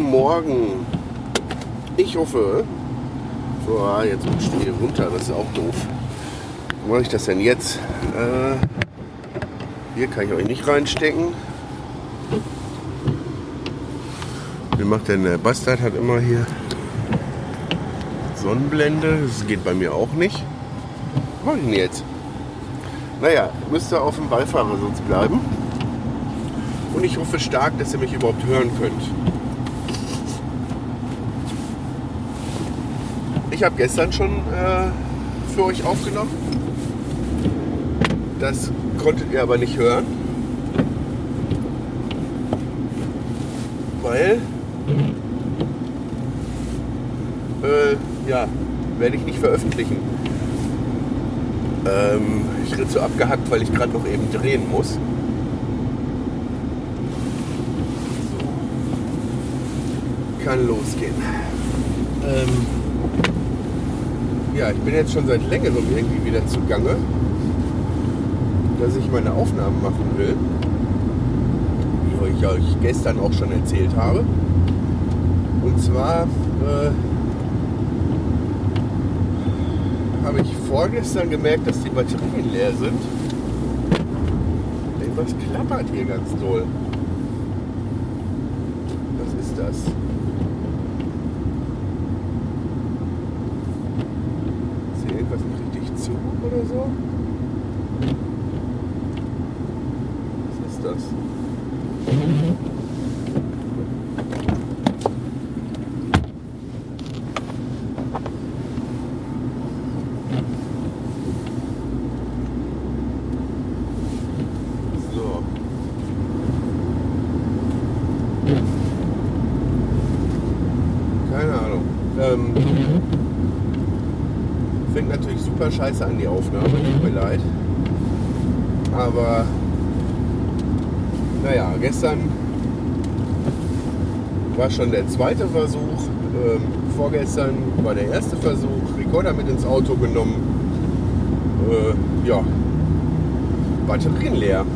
Guten Morgen. Ich hoffe. So, ah, jetzt stehe ich runter, das ist auch doof. Wo mache ich das denn jetzt? Äh, hier kann ich euch nicht reinstecken. Wie macht denn der Bastard? Hat immer hier Sonnenblende. Das geht bei mir auch nicht. Was mache ich denn jetzt? Naja, müsste auf dem Beifahrersitz bleiben. Und ich hoffe stark, dass ihr mich überhaupt hören könnt. Ich habe gestern schon äh, für euch aufgenommen. Das konntet ihr aber nicht hören. Weil, äh, ja, werde ich nicht veröffentlichen. Ähm, ich rede so abgehackt, weil ich gerade noch eben drehen muss. Kann losgehen. Ähm, ja, ich bin jetzt schon seit längerem irgendwie wieder zugange, dass ich meine Aufnahmen machen will. Wie ich euch gestern auch schon erzählt habe. Und zwar äh, habe ich vorgestern gemerkt, dass die Batterien leer sind. Irgendwas klappert hier ganz doll. Was ist das? Ist hier irgendwas nicht richtig zu oder so? Was ist das? So. Keine Ahnung. Ähm, fängt natürlich super scheiße an die Aufnahme, tut mir leid. Aber naja, gestern war schon der zweite Versuch. Ähm, vorgestern war der erste Versuch. Rekorder mit ins Auto genommen. Äh, ja, Batterien leer.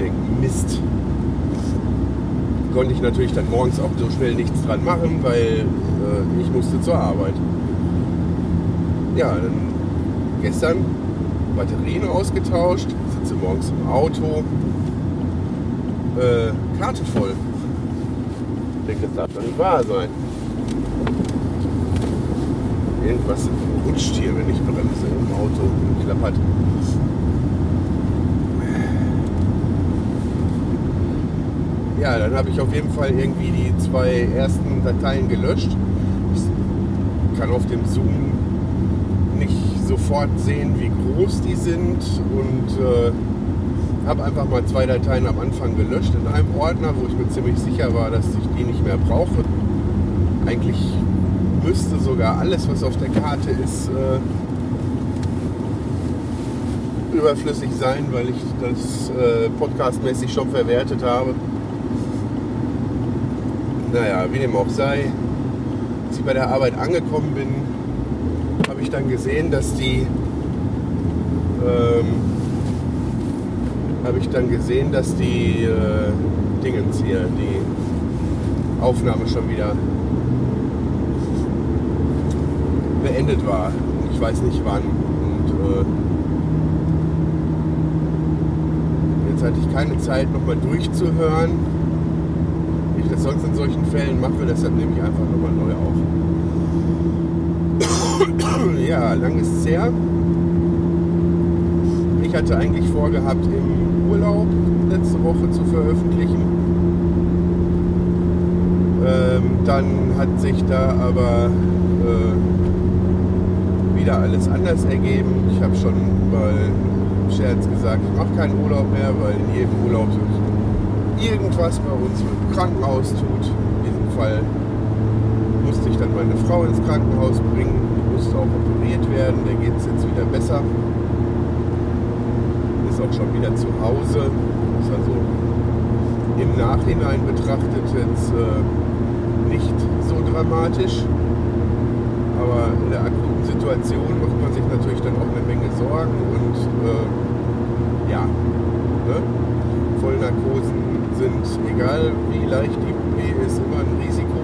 Denk, Mist. Konnte ich natürlich dann morgens auch so schnell nichts dran machen, weil äh, ich musste zur Arbeit. Ja, gestern Batterien ausgetauscht, sitze morgens im Auto, äh, Karte voll. Ich denke, das darf doch nicht wahr sein. Irgendwas rutscht hier, wenn ich bremse im Auto und klappert. Ja, dann habe ich auf jeden Fall irgendwie die zwei ersten Dateien gelöscht. Ich kann auf dem Zoom sofort sehen, wie groß die sind und äh, habe einfach mal zwei Dateien am Anfang gelöscht in einem Ordner, wo ich mir ziemlich sicher war, dass ich die nicht mehr brauche. Eigentlich müsste sogar alles, was auf der Karte ist, äh, überflüssig sein, weil ich das äh, podcastmäßig schon verwertet habe. Naja, wie dem auch sei, als ich bei der Arbeit angekommen bin, habe ich dann gesehen, dass die ähm, habe ich dann gesehen, dass die äh, Dingens hier, die Aufnahme schon wieder beendet war. Ich weiß nicht wann. Und äh, jetzt hatte ich keine Zeit, nochmal durchzuhören. Wie ich das sonst in solchen Fällen mache, deshalb nehme ich einfach nochmal neu auf. Ja, lang ist es her. Ich hatte eigentlich vorgehabt, im Urlaub letzte Woche zu veröffentlichen. Ähm, dann hat sich da aber äh, wieder alles anders ergeben. Ich habe schon mal im Scherz gesagt, ich mache keinen Urlaub mehr, weil in jedem Urlaub irgendwas bei uns im Krankenhaus tut. In diesem Fall musste ich dann meine Frau ins Krankenhaus bringen, musste auch operiert werden, der geht es jetzt wieder besser. Ist auch schon wieder zu Hause. Ist also im Nachhinein betrachtet jetzt äh, nicht so dramatisch. Aber in der akuten Situation macht man sich natürlich dann auch eine Menge Sorgen und äh, ja, ne? Vollnarkosen sind, egal wie leicht die OP ist, immer ein Risiko.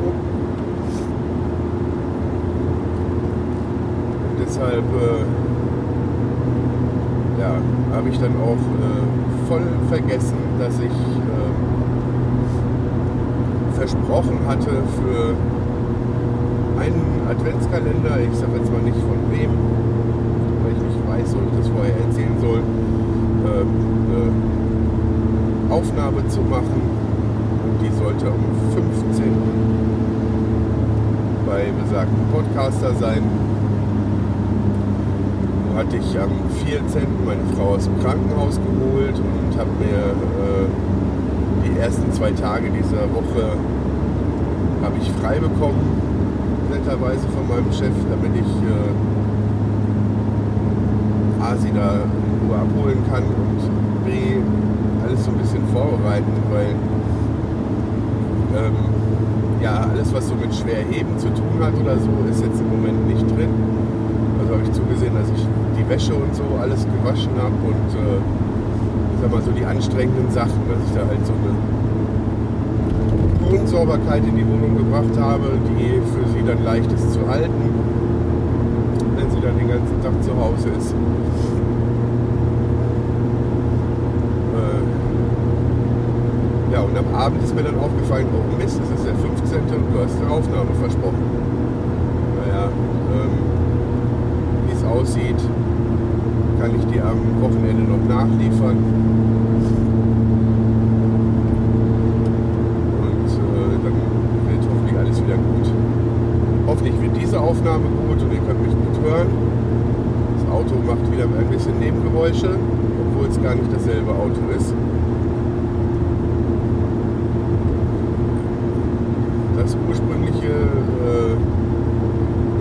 Und deshalb äh, ja, habe ich dann auch äh, voll vergessen, dass ich äh, versprochen hatte für einen Adventskalender, ich sage jetzt mal nicht von wem, weil ich nicht weiß, ob ich das vorher erzählen soll, äh, eine Aufnahme zu machen. Und die sollte am 15. bei besagten Podcaster sein. Hatte ich am 14. meine Frau aus dem Krankenhaus geholt und habe mir äh, die ersten zwei Tage dieser Woche habe ich frei bekommen, netterweise von meinem Chef, damit ich äh, A, sie da in Ruhe abholen kann und B, alles so ein bisschen vorbereiten, weil ähm, ja, alles, was so mit Schwerheben zu tun hat oder so, ist jetzt im Moment nicht drin. Also habe ich zugesehen, dass ich die Wäsche und so alles gewaschen habe und äh, sag mal so die anstrengenden Sachen, dass ich da halt so eine Grundsauberkeit in die Wohnung gebracht habe, die für sie dann leicht ist zu halten, wenn sie dann den ganzen Tag zu Hause ist. Äh, ja, und am Abend ist mir dann aufgefallen, oh Mist, es ist der 15. und du hast eine Aufnahme versprochen. Naja, ähm, aussieht, kann ich die am Wochenende noch nachliefern. Und äh, dann wird hoffentlich alles wieder gut. Hoffentlich wird diese Aufnahme gut und ihr könnt mich gut hören. Das Auto macht wieder ein bisschen Nebengeräusche, obwohl es gar nicht dasselbe Auto ist. Das ursprüngliche, äh,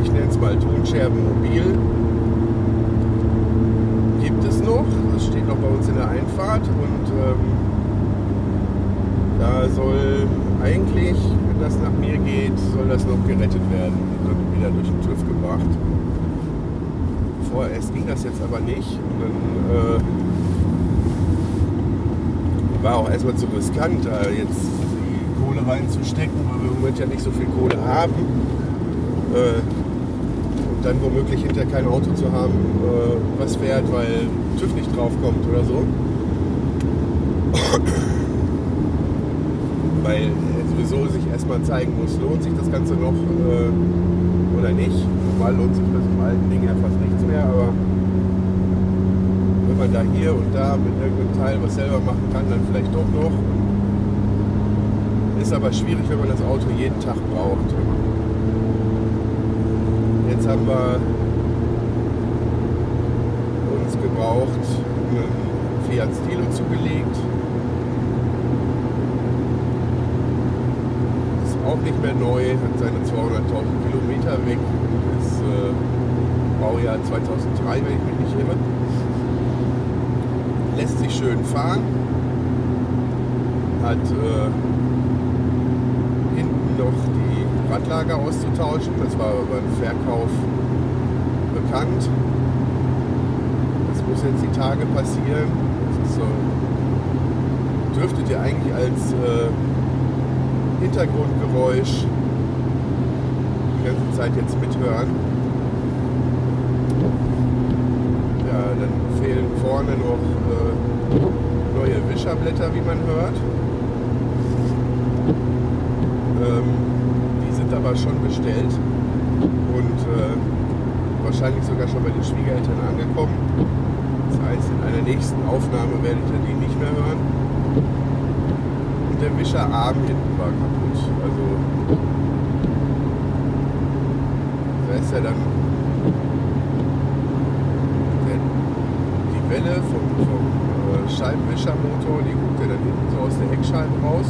ich nenne es mal Tonscherbenmobil, gibt es noch. Das steht noch bei uns Einfahrt und ähm, da soll eigentlich, wenn das nach mir geht, soll das noch gerettet werden und dann wieder durch den TÜV gebracht. Vorerst ging das jetzt aber nicht und dann äh, war auch erstmal zu riskant, da jetzt die Kohle reinzustecken, weil wir im Moment ja nicht so viel Kohle haben. Äh, und dann womöglich hinterher kein Auto zu haben, äh, was fährt, weil TÜV nicht draufkommt oder so. Weil äh, sowieso sich erstmal zeigen muss, lohnt sich das Ganze noch äh, oder nicht. Normal lohnt sich bei so alten Ding ja fast nichts mehr, aber wenn man da hier und da mit irgendeinem Teil was selber machen kann, dann vielleicht doch noch. Ist aber schwierig, wenn man das Auto jeden Tag braucht. Jetzt haben wir uns gebraucht einen Fiat Stilo zugelegt. Auch nicht mehr neu, hat seine 200.000 Kilometer weg. Ist äh, Baujahr 2003, wenn ich mich nicht irre. Lässt sich schön fahren. Hat äh, hinten noch die Radlager auszutauschen. Das war über den Verkauf bekannt. Das muss jetzt die Tage passieren. Das ist so, dürftet ihr eigentlich als äh, Hintergrundgeräusch die ganze Zeit jetzt mithören. Ja, dann fehlen vorne noch äh, neue Wischerblätter, wie man hört. Ähm, die sind aber schon bestellt und äh, wahrscheinlich sogar schon bei den Schwiegereltern angekommen. Das heißt, in einer nächsten Aufnahme werdet ihr die nicht mehr hören. Und der Wischerarm hinten war kaputt. Also da ist ja dann die Welle vom, vom äh, Scheibenwischermotor, die guckt ja dann hinten so aus der Heckscheibe raus.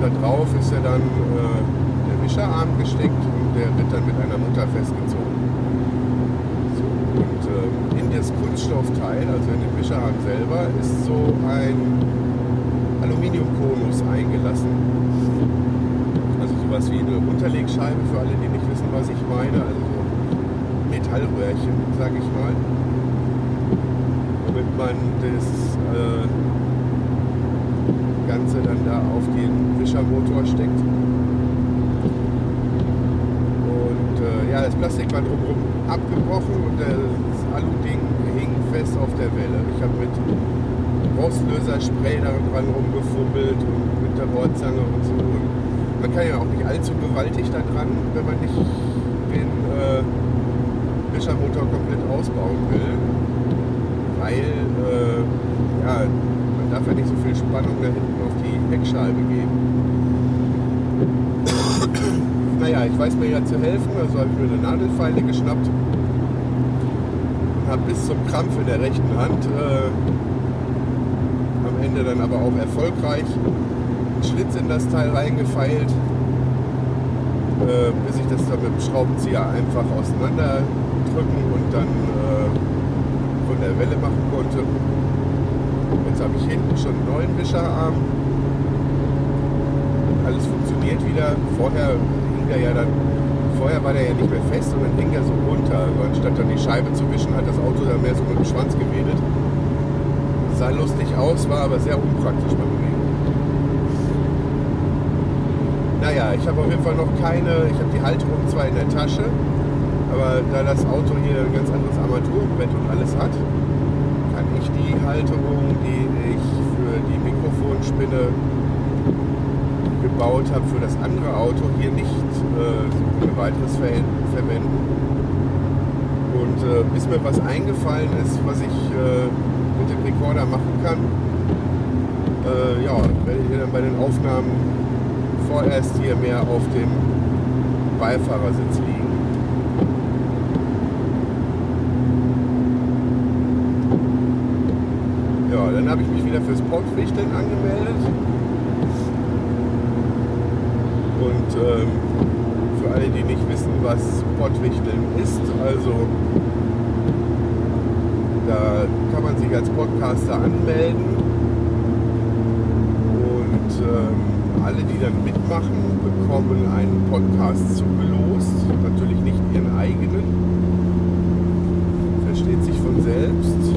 Da drauf ist ja dann äh, der Wischerarm gesteckt und der wird dann mit einer Mutter festgezogen. So, und äh, in das Kunststoffteil, also in den Wischerarm selber, ist so ein Aluminiumkonus eingelassen. Also sowas wie eine Unterlegscheibe für alle, die nicht wissen, was ich meine. Also so Metallröhrchen, sage ich mal. Damit man das äh, Ganze dann da auf den Wischermotor steckt. Und äh, ja, das Plastik war drumherum abgebrochen und das Alu-Ding hing fest auf der Welle. Ich habe mit Rostlöserspray daran rumgefummelt und mit der Rohrzange und so. Und man kann ja auch nicht allzu gewaltig da dran, wenn man nicht den äh, Wischermotor komplett ausbauen will. Weil, äh, ja, man darf ja nicht so viel Spannung da hinten auf die Heckscheibe geben. naja, ich weiß mir ja zu helfen, also habe ich mir eine Nadelfeile geschnappt und habe bis zum Krampf in der rechten Hand äh, Ende dann aber auch erfolgreich einen Schlitz in das Teil reingefeilt, äh, bis ich das dann mit dem Schraubenzieher einfach auseinanderdrücken und dann äh, von der Welle machen konnte. Jetzt habe ich hinten schon einen neuen Wischerarm. Alles funktioniert wieder. Vorher hing der ja dann, vorher war der ja nicht mehr fest, sondern hing er so runter. Anstatt dann die Scheibe zu wischen, hat das Auto dann mehr so mit dem Schwanz gewedelt. Sah lustig aus, war aber sehr unpraktisch beim Reden. Naja, ich habe auf jeden Fall noch keine, ich habe die Halterung zwar in der Tasche, aber da das Auto hier ein ganz anderes Armaturenbrett und alles hat, kann ich die Halterung, die ich für die Mikrofonspinne gebaut habe, für das andere Auto hier nicht äh, ohne weiteres ver verwenden. Und äh, bis mir was eingefallen ist, was ich äh, mit dem Rekorder machen kann, äh, ja, werde ich dann bei den Aufnahmen vorerst hier mehr auf dem Beifahrersitz liegen. Ja, dann habe ich mich wieder fürs Pottwichteln angemeldet. Und ähm, für alle, die nicht wissen, was Pottwichteln ist, also da kann man sich als Podcaster anmelden und ähm, alle, die dann mitmachen, bekommen einen Podcast zugelost. Natürlich nicht ihren eigenen. Versteht sich von selbst.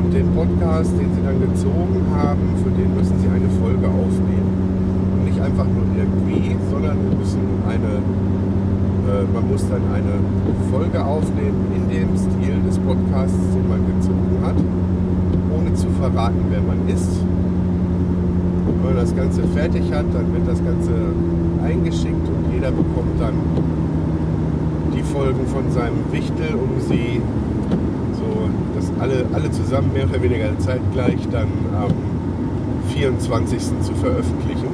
Und den Podcast, den sie dann gezogen haben, für den müssen sie eine Folge aufnehmen. Und nicht einfach nur irgendwie, sondern wir müssen eine, man muss dann eine Folge aufnehmen in dem Stil des Podcasts, den man gezogen hat, ohne zu verraten, wer man ist wenn man das Ganze fertig hat, dann wird das Ganze eingeschickt und jeder bekommt dann die Folgen von seinem Wichtel, um sie so, dass alle, alle zusammen mehr oder weniger zeitgleich dann am 24. zu veröffentlichen.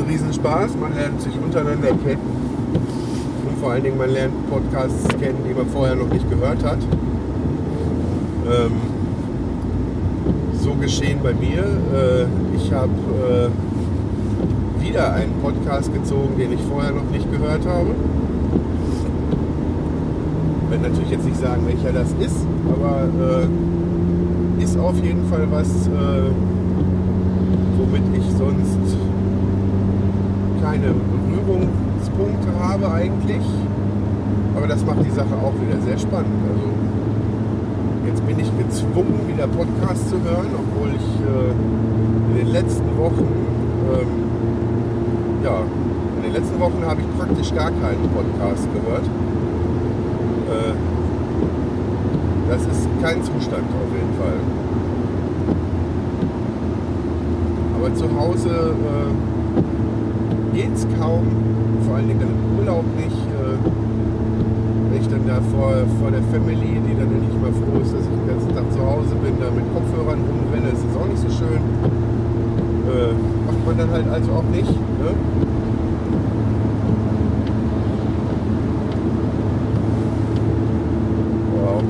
Ist ein Riesenspaß, man lernt sich untereinander kennen und vor allen Dingen man lernt Podcasts kennen, die man vorher noch nicht gehört hat. Ähm, so geschehen bei mir. Äh, ich habe äh, wieder einen Podcast gezogen, den ich vorher noch nicht gehört habe. Ich werde natürlich jetzt nicht sagen, welcher das ist, aber äh, ist auf jeden Fall was, äh, womit ich sonst keine Berührungspunkte habe eigentlich. Aber das macht die Sache auch wieder sehr spannend. Also Jetzt bin ich gezwungen, wieder Podcasts zu hören, obwohl ich äh, in den letzten Wochen, ähm, ja, in den letzten Wochen habe ich praktisch gar keinen Podcast gehört. Äh, das ist kein Zustand auf jeden Fall. Aber zu Hause äh, geht es kaum, vor allen Dingen im Urlaub nicht. Äh, wenn ich dann da vor, vor der Family, die dann endlich mal froh ist, dass ich den ganzen Tag zu Hause bin, da mit Kopfhörern rumrenne, ist das auch nicht so schön. Äh, macht man dann halt also auch nicht. Ne?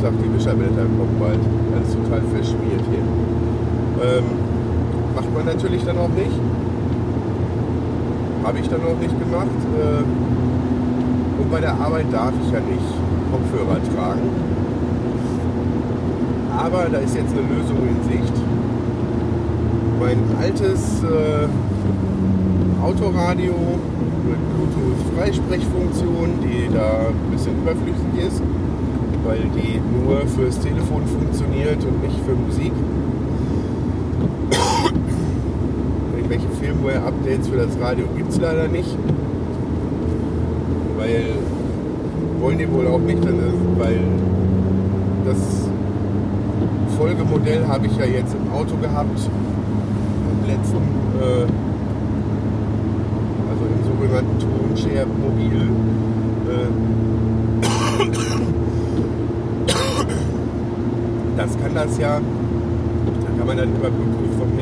Sonntag, die Wischerblätter kommen bald. Alles total verschmiert hier. Ähm, macht man natürlich dann auch nicht. Habe ich dann auch nicht gemacht. Äh, und bei der Arbeit darf ich ja nicht Kopfhörer tragen. Aber da ist jetzt eine Lösung in Sicht. Mein altes äh, Autoradio mit Bluetooth-Freisprechfunktion, die da ein bisschen überflüssig ist, weil die nur fürs Telefon funktioniert und nicht für Musik. Irgendwelche Firmware-Updates für das Radio gibt es leider nicht. Weil wollen die wohl auch nicht, weil das Folgemodell habe ich ja jetzt im Auto gehabt, im letzten, äh, also im sogenannten Tonshare Mobil. Äh, das kann das ja, da kann man dann über Bluetooth vom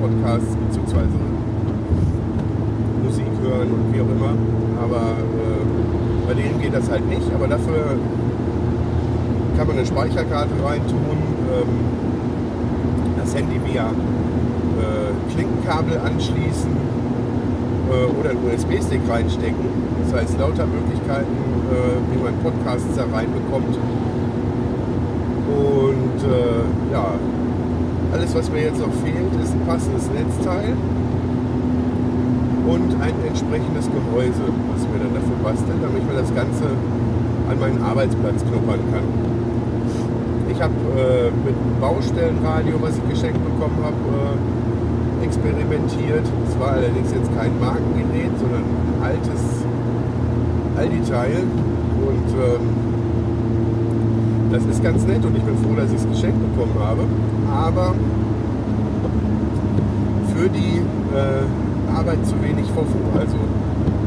Podcasts bzw. Musik hören und wie auch immer, aber äh, bei denen geht das halt nicht, aber dafür kann man eine Speicherkarte reintun, ähm, das Handy via äh, Klinkenkabel anschließen äh, oder einen USB-Stick reinstecken. Das heißt, lauter Möglichkeiten, äh, wie man Podcasts da reinbekommt. Und äh, ja, alles, was mir jetzt noch fehlt, ist ein passendes Netzteil und ein entsprechendes Gehäuse, was mir dann dafür basteln, damit ich mir das Ganze an meinen Arbeitsplatz knuppern kann. Ich habe äh, mit einem Baustellenradio, was ich geschenkt bekommen habe, äh, experimentiert. Es war allerdings jetzt kein Markengerät, sondern ein altes Aldi-Teil. Und ähm, das ist ganz nett und ich bin froh, dass ich es geschenkt bekommen habe. Aber für die äh, Arbeit zu wenig Fofo. Also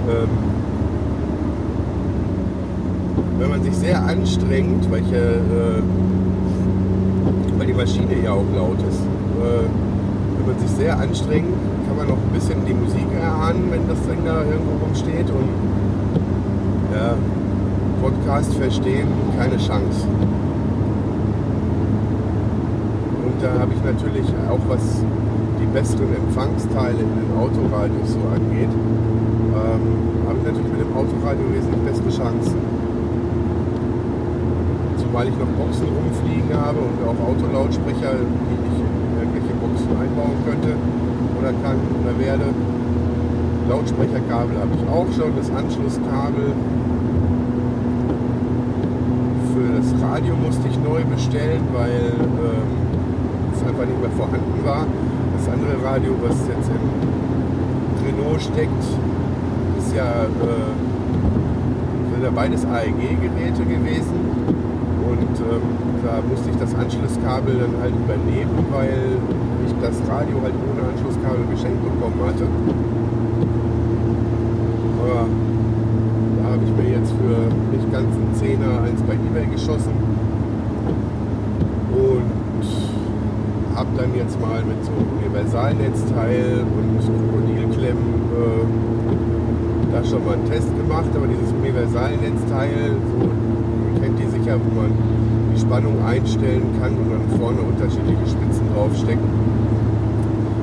ähm, wenn man sich sehr anstrengt, weil, äh, weil die Maschine ja auch laut ist, äh, wenn man sich sehr anstrengt, kann man noch ein bisschen die Musik erahnen, wenn das Ding da irgendwo rumsteht und ja, Podcast verstehen, keine Chance. Und da habe ich natürlich auch was die besseren Empfangsteile in den Autoradios so angeht, ähm, habe ich natürlich mit dem Autoradio wesentlich bessere Chancen. Zumal ich noch Boxen rumfliegen habe und auch Autolautsprecher, die ich in irgendwelche Boxen einbauen könnte oder kann oder werde. Lautsprecherkabel habe ich auch schon, das Anschlusskabel für das Radio musste ich neu bestellen, weil ähm, es einfach nicht mehr vorhanden war. Das andere Radio, was jetzt im Renault steckt, ist ja, äh, sind ja beides AEG-Geräte gewesen. Und ähm, da musste ich das Anschlusskabel dann halt übernehmen, weil ich das Radio halt ohne Anschlusskabel geschenkt bekommen hatte. Aber mir jetzt für nicht ganz einen Zehner eins bei Ebay geschossen. Und habe dann jetzt mal mit so einem Universalnetzteil und Krokodilklemmen äh, da schon mal einen Test gemacht. Aber dieses Universalnetzteil, so, ihr kennt die sicher, wo man die Spannung einstellen kann und dann vorne unterschiedliche Spitzen draufstecken.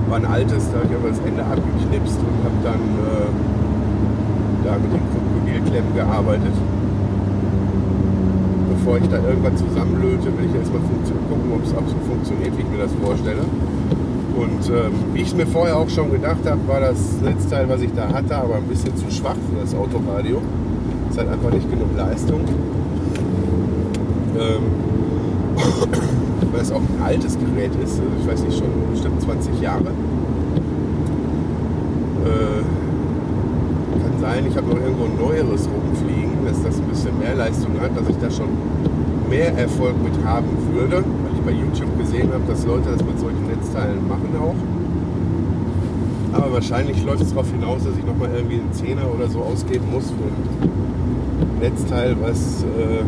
War ein altes, da habe ich aber das Ende abgeknipst und habe dann äh, da mit den Krokodilklemmen gearbeitet. Bevor ich da irgendwann zusammenlöte, will ich erstmal gucken, ob es auch so funktioniert, wie ich mir das vorstelle. Und ähm, wie ich es mir vorher auch schon gedacht habe, war das Netzteil, was ich da hatte, aber ein bisschen zu schwach für das Autoradio. Es hat einfach nicht genug Leistung. Ähm, weil es auch ein altes Gerät ist, also ich weiß nicht, schon bestimmt 20 Jahre. Äh, sein, ich habe noch irgendwo ein neueres rumfliegen, dass das ein bisschen mehr Leistung hat, dass ich da schon mehr Erfolg mit haben würde, weil ich bei YouTube gesehen habe, dass Leute das mit solchen Netzteilen machen auch. Aber wahrscheinlich läuft es darauf hinaus, dass ich nochmal irgendwie einen Zehner oder so ausgeben muss für ein Netzteil, was äh,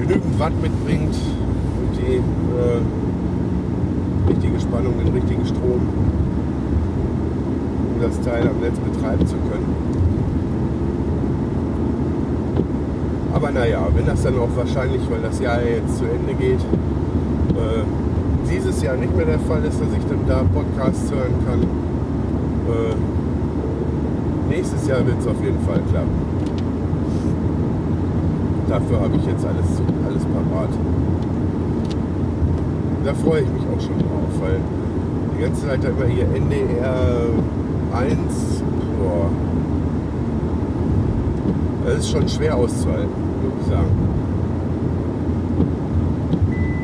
genügend Watt mitbringt und die äh, richtige Spannung, den richtigen Strom, um das Teil am Netz betreiben zu können. Aber naja, wenn das dann auch wahrscheinlich, weil das Jahr jetzt zu Ende geht, äh, dieses Jahr nicht mehr der Fall ist, dass ich dann da Podcasts hören kann. Äh, nächstes Jahr wird es auf jeden Fall klappen. Dafür habe ich jetzt alles, alles parat. Da freue ich mich auch schon drauf, weil die ganze Zeit immer hier NDR 1, boah, das ist schon schwer auszuhalten, würde ich sagen.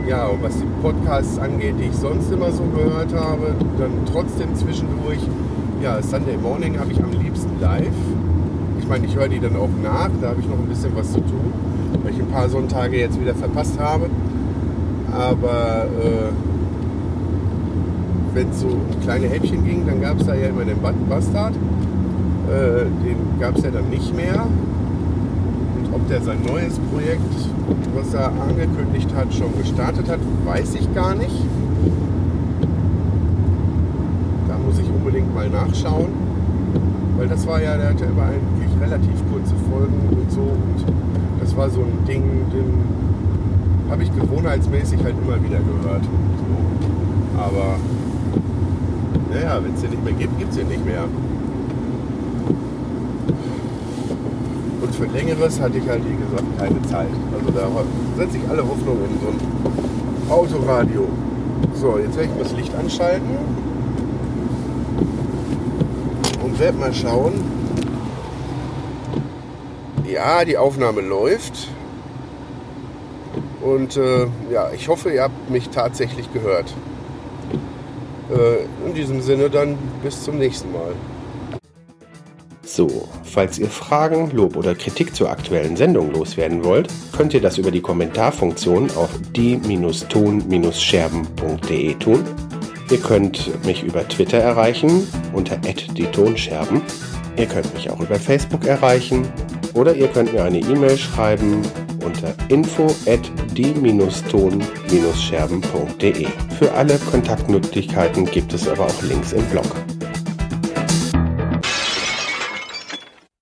Ja, und was die Podcasts angeht, die ich sonst immer so gehört habe, dann trotzdem zwischendurch, ja, Sunday Morning habe ich am liebsten live. Ich meine, ich höre die dann auch nach, da habe ich noch ein bisschen was zu tun, weil ich ein paar Sonntage jetzt wieder verpasst habe. Aber äh, wenn es so um kleine Häppchen ging, dann gab es da ja immer den Bastard. Äh, den gab es ja dann nicht mehr ob der sein neues Projekt, was er angekündigt hat, schon gestartet hat, weiß ich gar nicht. Da muss ich unbedingt mal nachschauen. Weil das war ja, der hatte immer eigentlich relativ kurze Folgen und so. Und das war so ein Ding, den habe ich gewohnheitsmäßig halt immer wieder gehört. So. Aber naja, wenn es den nicht mehr gibt, gibt es den nicht mehr. Und für längeres hatte ich halt, wie gesagt, keine Zeit. Also da setze ich alle Hoffnung in so ein Autoradio. So, jetzt werde ich das Licht anschalten und werde mal schauen. Ja, die Aufnahme läuft. Und äh, ja, ich hoffe, ihr habt mich tatsächlich gehört. Äh, in diesem Sinne dann bis zum nächsten Mal. So, falls ihr Fragen, Lob oder Kritik zur aktuellen Sendung loswerden wollt, könnt ihr das über die Kommentarfunktion auf die-ton-scherben.de tun. Ihr könnt mich über Twitter erreichen unter @die-tonscherben. Ihr könnt mich auch über Facebook erreichen oder ihr könnt mir eine E-Mail schreiben unter info at die-ton-scherben.de. Für alle Kontaktmöglichkeiten gibt es aber auch Links im Blog.